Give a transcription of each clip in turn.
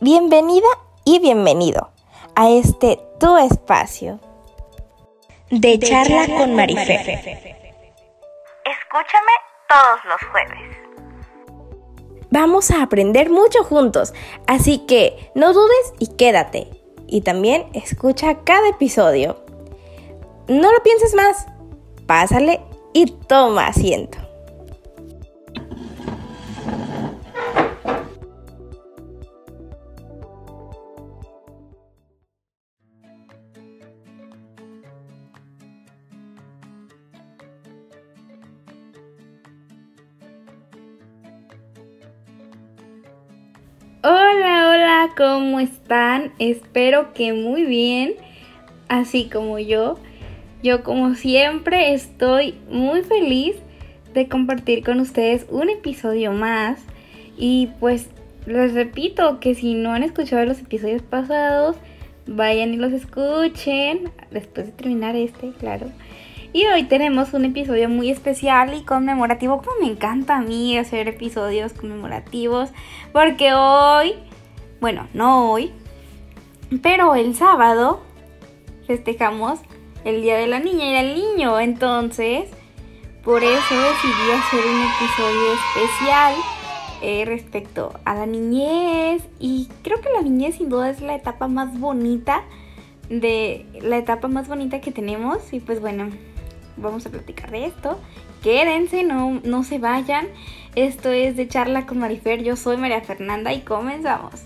Bienvenida y bienvenido a este tu espacio de, charla, con Marifer. Escúchame todos los jueves. Vamos a aprender mucho juntos, así que no dudes y quédate. Y también escucha cada episodio. No lo pienses más, pásale y toma asiento. ¿Cómo están? Espero que muy bien, así como yo. Yo como siempre estoy muy feliz de compartir con ustedes un episodio más. Y pues les repito que si no han escuchado los episodios pasados, vayan y los escuchen después de terminar este, claro. Y hoy tenemos un episodio muy especial y conmemorativo, como me encanta a mí hacer episodios conmemorativos, porque hoy, bueno, no hoy, pero el sábado festejamos el Día de la Niña y del Niño, entonces por eso decidí hacer un episodio especial eh, respecto a la niñez y creo que la niñez sin duda es la etapa más bonita de la etapa más bonita que tenemos y pues bueno vamos a platicar de esto. Quédense, no, no se vayan. Esto es de charla con Marifer. Yo soy María Fernanda y comenzamos.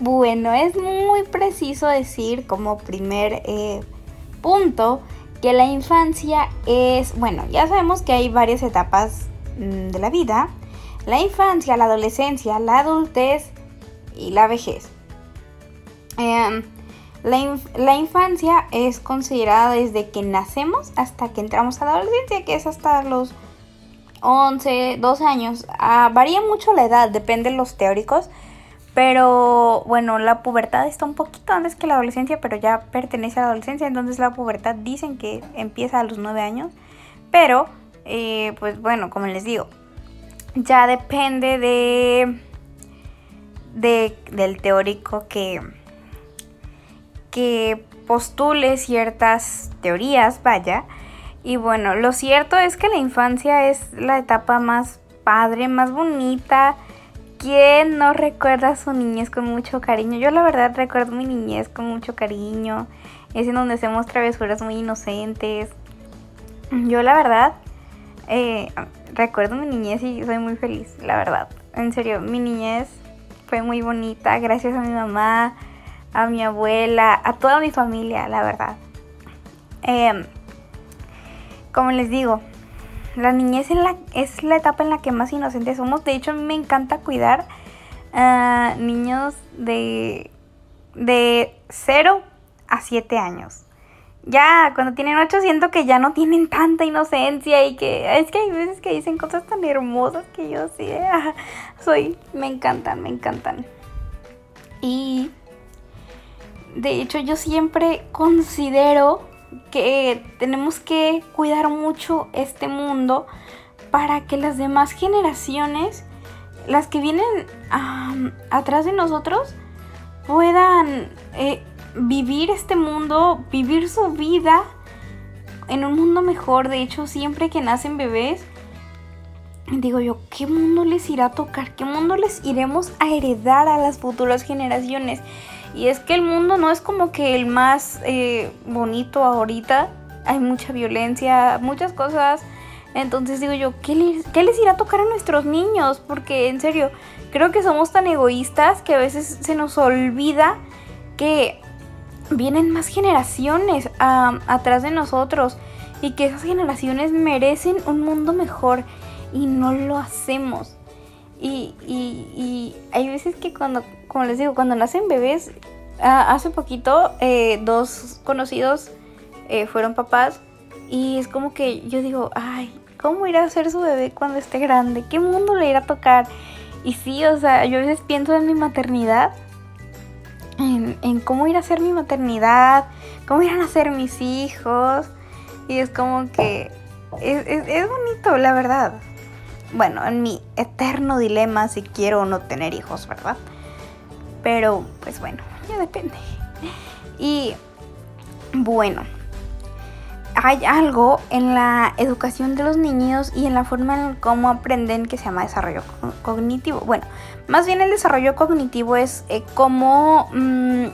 Bueno, es muy preciso decir como primer eh, punto que la infancia es, bueno, ya sabemos que hay varias etapas mm, de la vida. La infancia, la adolescencia, la adultez y la vejez. Eh, la, infancia es considerada desde que nacemos hasta que entramos a la adolescencia, que es hasta los 11, 12 años. Ah, varía mucho la edad, depende de los teóricos. Pero bueno, la pubertad está un poquito antes que la adolescencia, pero ya pertenece a la adolescencia. Entonces la pubertad dicen que empieza a los 9 años. Pero, eh, pues bueno, como les digo, ya depende de, de del teórico que que postule ciertas teorías, vaya. Y bueno, lo cierto es que la infancia es la etapa más padre, más bonita. ¿Quién no recuerda su niñez con mucho cariño? Yo la verdad recuerdo mi niñez con mucho cariño. Es en donde hacemos travesuras muy inocentes. Yo la verdad eh, recuerdo mi niñez y soy muy feliz, la verdad. En serio, mi niñez fue muy bonita gracias a mi mamá, a mi abuela, a toda mi familia, la verdad. Em, como les digo, la niñez es la, es la etapa en la que más inocentes somos. De hecho, a mí me encanta cuidar a niños de, de 0 a 7 años. Ya cuando tienen 8 siento que ya no tienen tanta inocencia y que es que hay veces que dicen cosas tan hermosas que yo sí, soy, me encantan, me encantan. Y de hecho, yo siempre considero que tenemos que cuidar mucho este mundo para que las demás generaciones, las que vienen atrás de nosotros, puedan eh, vivir este mundo, vivir su vida en un mundo mejor. De hecho, siempre que nacen bebés, digo yo, ¿qué mundo les irá a tocar? ¿Qué mundo les iremos a heredar a las futuras generaciones? Y es que el mundo no es como que el más eh, bonito ahorita. Hay mucha violencia, muchas cosas. Entonces digo yo, ¿qué les, ¿qué les irá a tocar a nuestros niños? Porque en serio, creo que somos tan egoístas que a veces se nos olvida que vienen más generaciones atrás de nosotros y que esas generaciones merecen un mundo mejor y no lo hacemos. Y, y, hay veces que cuando, como les digo, cuando nacen bebés, hace poquito eh, dos conocidos eh, fueron papás y es como que yo digo, ay, ¿cómo irá a ser su bebé cuando esté grande? ¿Qué mundo le irá a tocar? Y sí, o sea, yo a veces pienso en mi maternidad, en, en cómo ir a ser mi maternidad, cómo irán a ser mis hijos. Y es como que es, es bonito, la verdad. Bueno, en mi eterno dilema si quiero o no tener hijos, ¿verdad? Pero, pues bueno, ya depende. Y bueno, hay algo en la educación de los niños y en la forma en cómo aprenden que se llama desarrollo cognitivo. Bueno, más bien el desarrollo cognitivo es eh, cómo mm,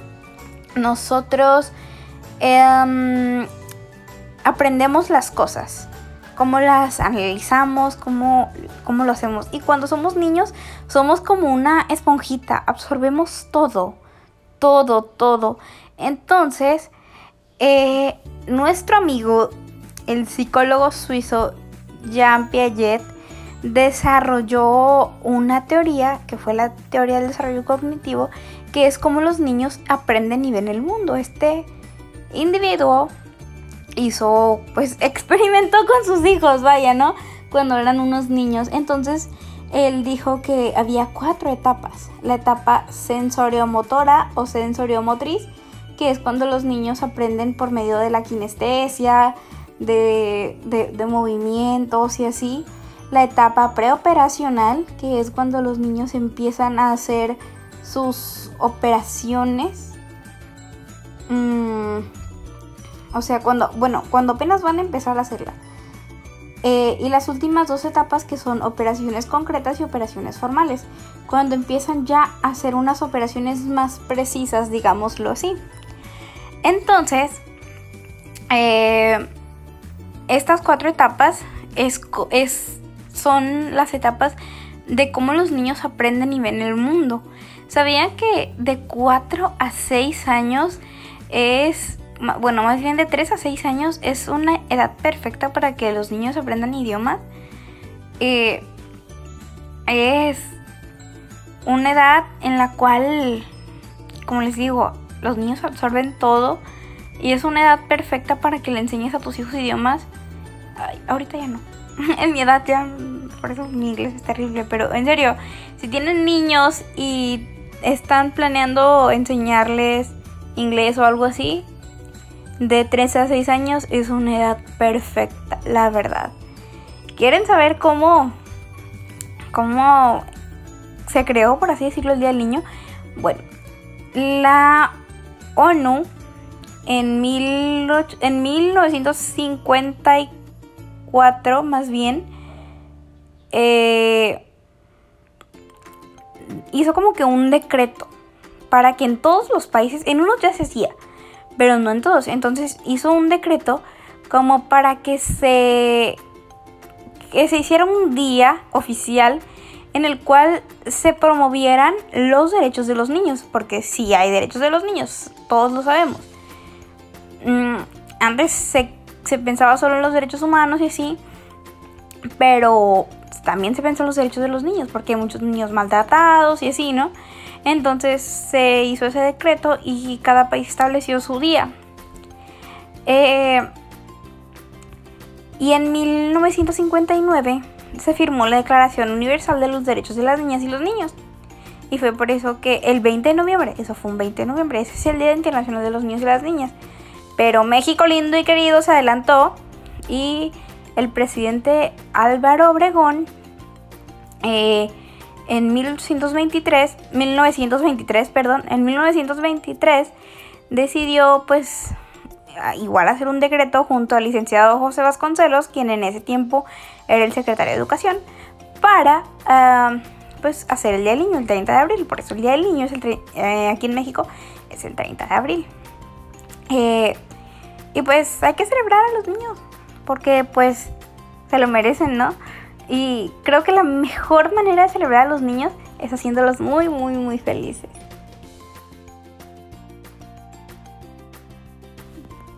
nosotros em, aprendemos las cosas, cómo las analizamos, cómo, cómo lo hacemos. Y cuando somos niños somos como una esponjita, absorbemos todo, todo, todo. Entonces, eh, nuestro amigo, el psicólogo suizo Jean Piaget, desarrolló una teoría, que fue la teoría del desarrollo cognitivo, que es como los niños aprenden y ven el mundo. Este individuo hizo, pues, experimentó con sus hijos, vaya, ¿no? Cuando eran unos niños. Entonces, él dijo que había cuatro etapas. La etapa sensoriomotora o sensoriomotriz, que es cuando los niños aprenden por medio de la kinestesia, de, de, movimientos y así. La etapa preoperacional, que es cuando los niños empiezan a hacer sus operaciones. Mm, o sea, cuando, bueno, cuando apenas van a empezar a hacerla. Eh, y las últimas dos etapas que son operaciones concretas y operaciones formales. Cuando empiezan ya a hacer unas operaciones más precisas, digámoslo así. Entonces, eh, estas cuatro etapas es, son las etapas de cómo los niños aprenden y ven el mundo. ¿Sabían que de 4 a 6 años es, bueno, más bien de 3 a 6 años es una edad perfecta para que los niños aprendan idiomas? Eh, es una edad en la cual, como les digo, los niños absorben todo y es una edad perfecta para que le enseñes a tus hijos idiomas. ahorita ya no. en mi edad ya, por eso mi inglés es terrible, pero en serio, si tienen niños y están planeando enseñarles inglés o algo así, de 13 a 6 años es una edad perfecta, la verdad. ¿Quieren saber cómo, cómo se creó, por así decirlo, el Día del Niño? Bueno, la ONU en, en 1954 más bien eh, hizo como que un decreto para que en todos los países, en unos ya se hacía, pero no en todos, entonces hizo un decreto como para que se que se hiciera un día oficial en el cual se promovieran los derechos de los niños, porque sí hay derechos de los niños, todos lo sabemos. Mm, antes se, pensaba solo en los derechos humanos y así, pero también se pensó en los derechos de los niños, porque hay muchos niños maltratados y así, ¿no? Entonces se hizo ese decreto y cada país estableció su día. Eh, y en 1959 se firmó la Declaración Universal de los Derechos de las Niñas y los Niños. Y fue por eso que el 20 de noviembre, eso fue un 20 de noviembre, ese es el Día Internacional de los Niños y las Niñas. Pero México lindo y querido se adelantó y el presidente Álvaro Obregón eh, en 1923, 1923, perdón, en 1923 decidió pues igual hacer un decreto junto al licenciado José Vasconcelos, quien en ese tiempo era el secretario de Educación, para ah, pues hacer el Día del Niño el 30 de abril. Por eso el Día del Niño es el eh, aquí en México es el 30 de abril. Eh, y pues hay que celebrar a los niños, porque pues se lo merecen, ¿no? Y creo que la mejor manera de celebrar a los niños es haciéndolos muy, muy, muy felices.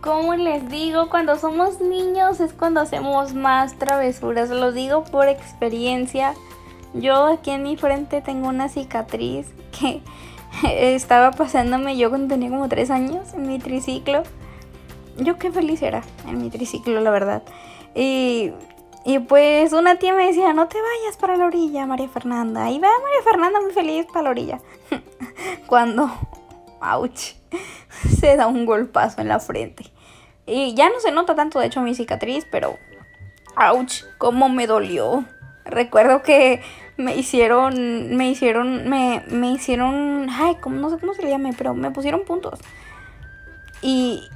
Como les digo, cuando somos niños es cuando hacemos más travesuras. Lo digo por experiencia. Yo aquí en mi frente tengo una cicatriz que estaba pasándome yo cuando tenía como 3 años en mi triciclo. Yo qué feliz era en mi triciclo, la verdad. Y, y pues una tía me decía, no te vayas para la orilla, María Fernanda. Y va María Fernanda muy feliz para la orilla. cuando, ouch, se da un golpazo en la frente. Y ya no se nota tanto, de hecho, mi cicatriz, pero... ¡Auch! ¡Cómo me dolió! recuerdo que me hicieron, me hicieron, me, me hicieron, ay, como, no sé cómo se le llame, pero me pusieron puntos. Y,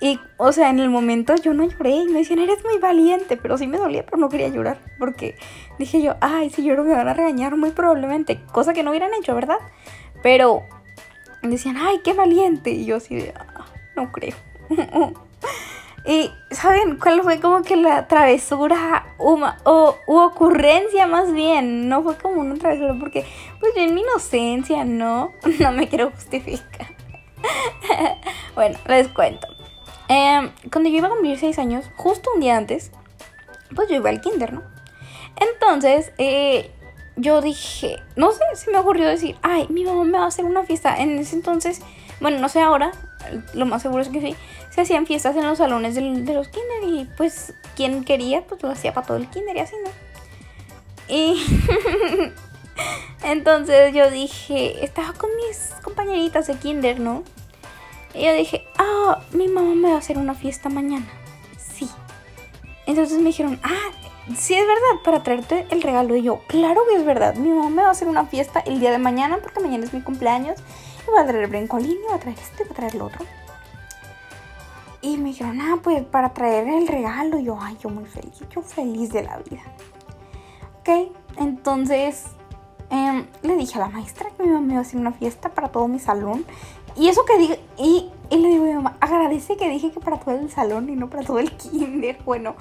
y, o sea, en el momento yo no lloré y me decían, eres muy valiente, pero sí me dolía, pero no quería llorar, porque dije yo, ay, si lloro me van a regañar muy probablemente, cosa que no hubieran hecho, ¿verdad? Pero decían, ay, qué valiente, y yo así de, ah, no creo. y, ¿saben cuál fue como que la travesura o, u ocurrencia más bien? No fue como una travesura, porque, pues yo en mi inocencia, ¿no? No me quiero justificar. bueno, les cuento. Em, cuando yo iba a cumplir 6 años, justo un día antes, pues yo iba al kinder, ¿no? Entonces, eh, yo dije, no sé, se me ocurrió decir, ay, mi mamá me va a hacer una fiesta. En ese entonces, bueno, no sé ahora, lo más seguro es que sí, se hacían fiestas en los salones de los kinder y pues quien quería, pues lo hacía para todo el kinder y así, ¿no? Y entonces yo dije, estaba con mis compañeritas de kinder, ¿no? Y yo dije, ah, mi mamá me va a hacer una fiesta mañana. Sí. Entonces me dijeron, ah, sí es verdad, para traerte el regalo. Y yo, claro que es verdad. Mi mamá me va a hacer una fiesta el día de mañana porque mañana es mi cumpleaños. Y va a traer brincolín, y va a traer este, va a traer el otro. Y me dijeron, ah, pues para traer el regalo. Y yo, ay, yo muy feliz, yo feliz de la vida. Ok, entonces em, le dije a la maestra que mi mamá me iba a hacer una fiesta para todo mi salón. Y eso que dije, y, le digo a mi mamá, agradece que dije que para todo el salón y no para todo el kinder. Bueno,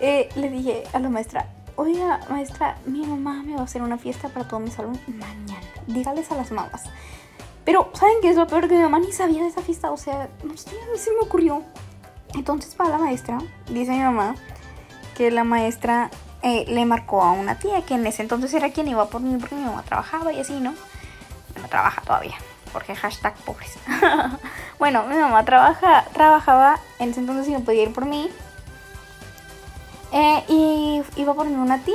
eh, le dije a la maestra, oiga, maestra, mi mamá me va a hacer una fiesta para todo mi salón mañana. Dígales a las mamás. Pero, ¿saben qué es lo peor? Que mi mamá ni sabía de esa fiesta. O sea, no sé, mí se me ocurrió. Entonces, para la maestra, dice mi mamá que la maestra eh, le marcó a una tía que en ese entonces era quien iba por mí porque mi mamá trabajaba y así, ¿no? No trabaja todavía porque hashtag pobres. bueno, mi mamá trabaja, trabajaba en ese entonces y no podía ir por mí. Eh, y iba por una tía.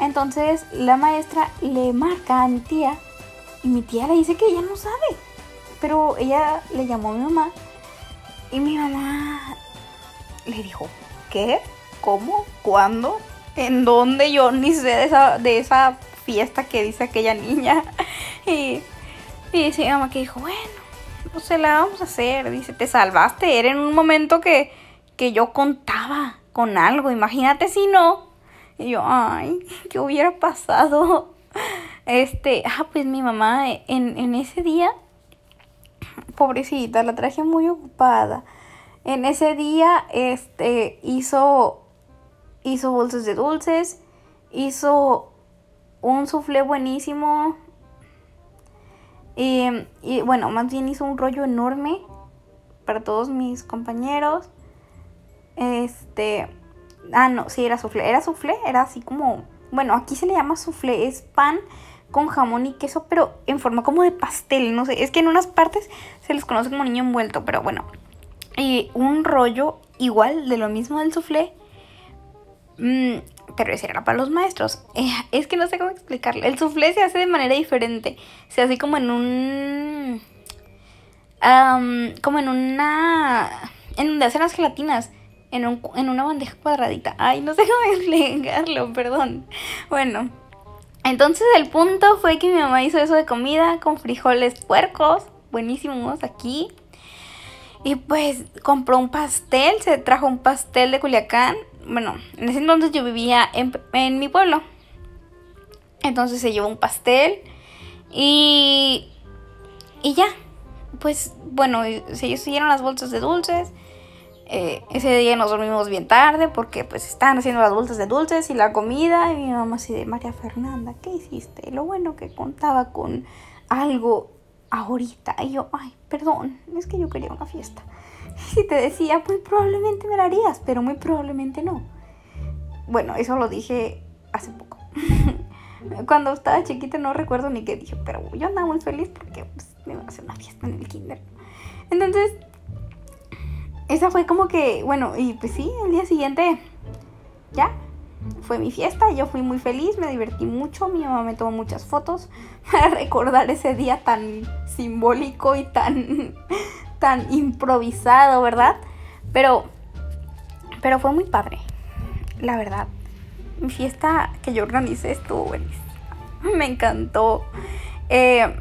Entonces la maestra le marca a mi tía y mi tía le dice que ella no sabe. Pero ella le llamó a mi mamá y mi mamá le dijo, ¿qué? ¿Cómo? ¿Cuándo? ¿En dónde? Yo ni sé de esa, de esa fiesta que dice aquella niña. y y dice mi mamá que dijo, bueno, pues se la vamos a hacer. Dice, te salvaste, era en un momento que, que yo contaba con algo, imagínate si no. Y yo, ay, ¿qué hubiera pasado? Este, ah, pues mi mamá en, en ese día, pobrecita, la traje muy ocupada. En ese día, este, hizo, hizo bolsas de dulces, hizo un soufflé buenísimo, y, bueno, más bien hizo un rollo enorme para todos mis compañeros. Este. Ah, no, sí, era soufflé. Era soufflé, era así como. Bueno, aquí se le llama soufflé. Es pan con jamón y queso, pero en forma como de pastel. No sé, es que en unas partes se les conoce como niño envuelto, pero bueno. Y un rollo igual de lo mismo del soufflé. Mmm pero ese era para los maestros. Eh, es que no sé cómo explicarlo. El soufflé se hace de manera diferente. Se hace como en un... como en una... En donde hacen las gelatinas. En, un, en una bandeja cuadradita. Ay, no sé cómo explicarlo, perdón. Bueno. Entonces el punto fue que mi mamá hizo eso de comida con frijoles puercos. Buenísimos aquí. Y pues compró un pastel, se trajo un pastel de Culiacán bueno, en ese entonces yo vivía en, mi pueblo. Entonces se llevó un pastel y, y ya. Pues bueno, se siguieron las bolsas de dulces. Eh, ese día nos dormimos bien tarde porque pues estaban haciendo las bolsas de dulces y la comida. Y mi mamá así de María Fernanda, ¿qué hiciste? Lo bueno que contaba con algo ahorita. Y yo, ay, perdón, es que yo quería una fiesta. Si te decía, muy probablemente me la harías, pero muy probablemente no. Bueno, eso lo dije hace poco. Cuando estaba chiquita no recuerdo ni qué dije, pero yo andaba muy feliz porque pues, me iba a hacer una fiesta en el kinder. Entonces, esa fue como que, bueno, y pues sí, el día siguiente ya fue mi fiesta, yo fui muy feliz, me divertí mucho, mi mamá me tomó muchas fotos para recordar ese día tan simbólico y tan tan improvisado, ¿verdad? Pero, pero fue muy padre, la verdad. mi fiesta que yo organicé estuvo buenísima. Me encantó. Eh,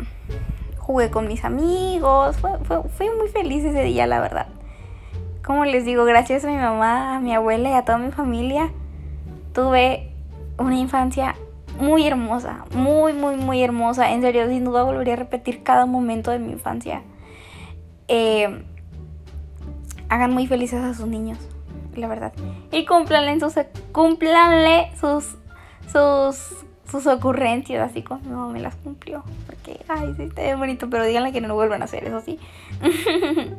jugué con mis amigos. fui muy feliz ese día, la verdad. Como les digo, gracias a mi mamá, a mi abuela y a toda mi familia, tuve una infancia muy hermosa, muy, muy, muy hermosa. En serio, sin duda volvería a repetir cada momento de mi infancia. Eh, hagan muy felices a sus niños, la verdad. Y cúmplanle sus, cúmplanle sus, sus, sus ocurrencias, así como no me las cumplió. Porque, ay, sí, está bien bonito, pero díganle que no lo vuelvan a hacer, eso sí.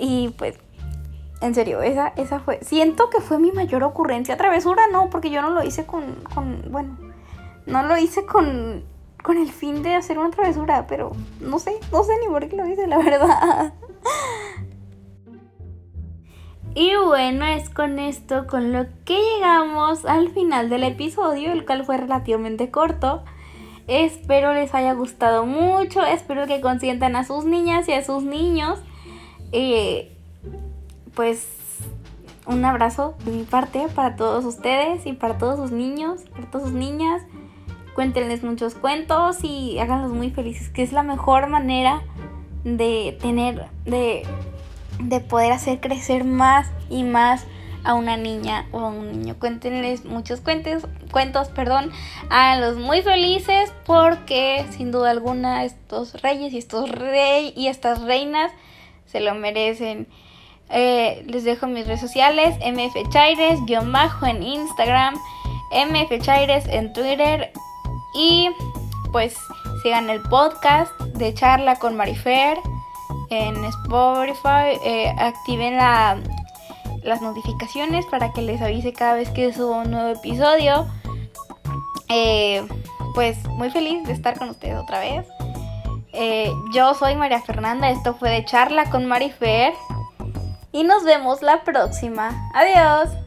y pues, en serio, esa, esa fue, siento que fue mi mayor ocurrencia. Travesura no, porque yo no lo hice con, con bueno, no lo hice con con el fin de hacer una travesura, pero no sé, no sé ni por qué lo hice, la verdad. Y bueno, es con esto con lo que llegamos al final del episodio, el cual fue relativamente corto. Espero les haya gustado mucho, espero que consientan a sus niñas y a sus niños. Eh, pues un abrazo de mi parte para todos ustedes y para todos sus niños, para todas sus niñas. Cuéntenles muchos cuentos y háganlos muy felices, que es la mejor manera de tener, de de poder hacer crecer más y más a una niña o a un niño. Cuéntenles muchos cuentos, cuentos, perdón, a muy felices porque sin duda alguna estos reyes y estos rey y estas reinas se lo merecen. Eh, les dejo mis redes sociales, mfchaires, guion bajo en Instagram, mfchaires en Twitter y pues sigan el podcast de charla con Marifer en Spotify, eh, activen las notificaciones para que les avise cada vez que subo un nuevo episodio. Eh, pues muy feliz de estar con ustedes otra vez. Eh, yo soy María Fernanda, esto fue de charla con Marifer y nos vemos la próxima. Adiós.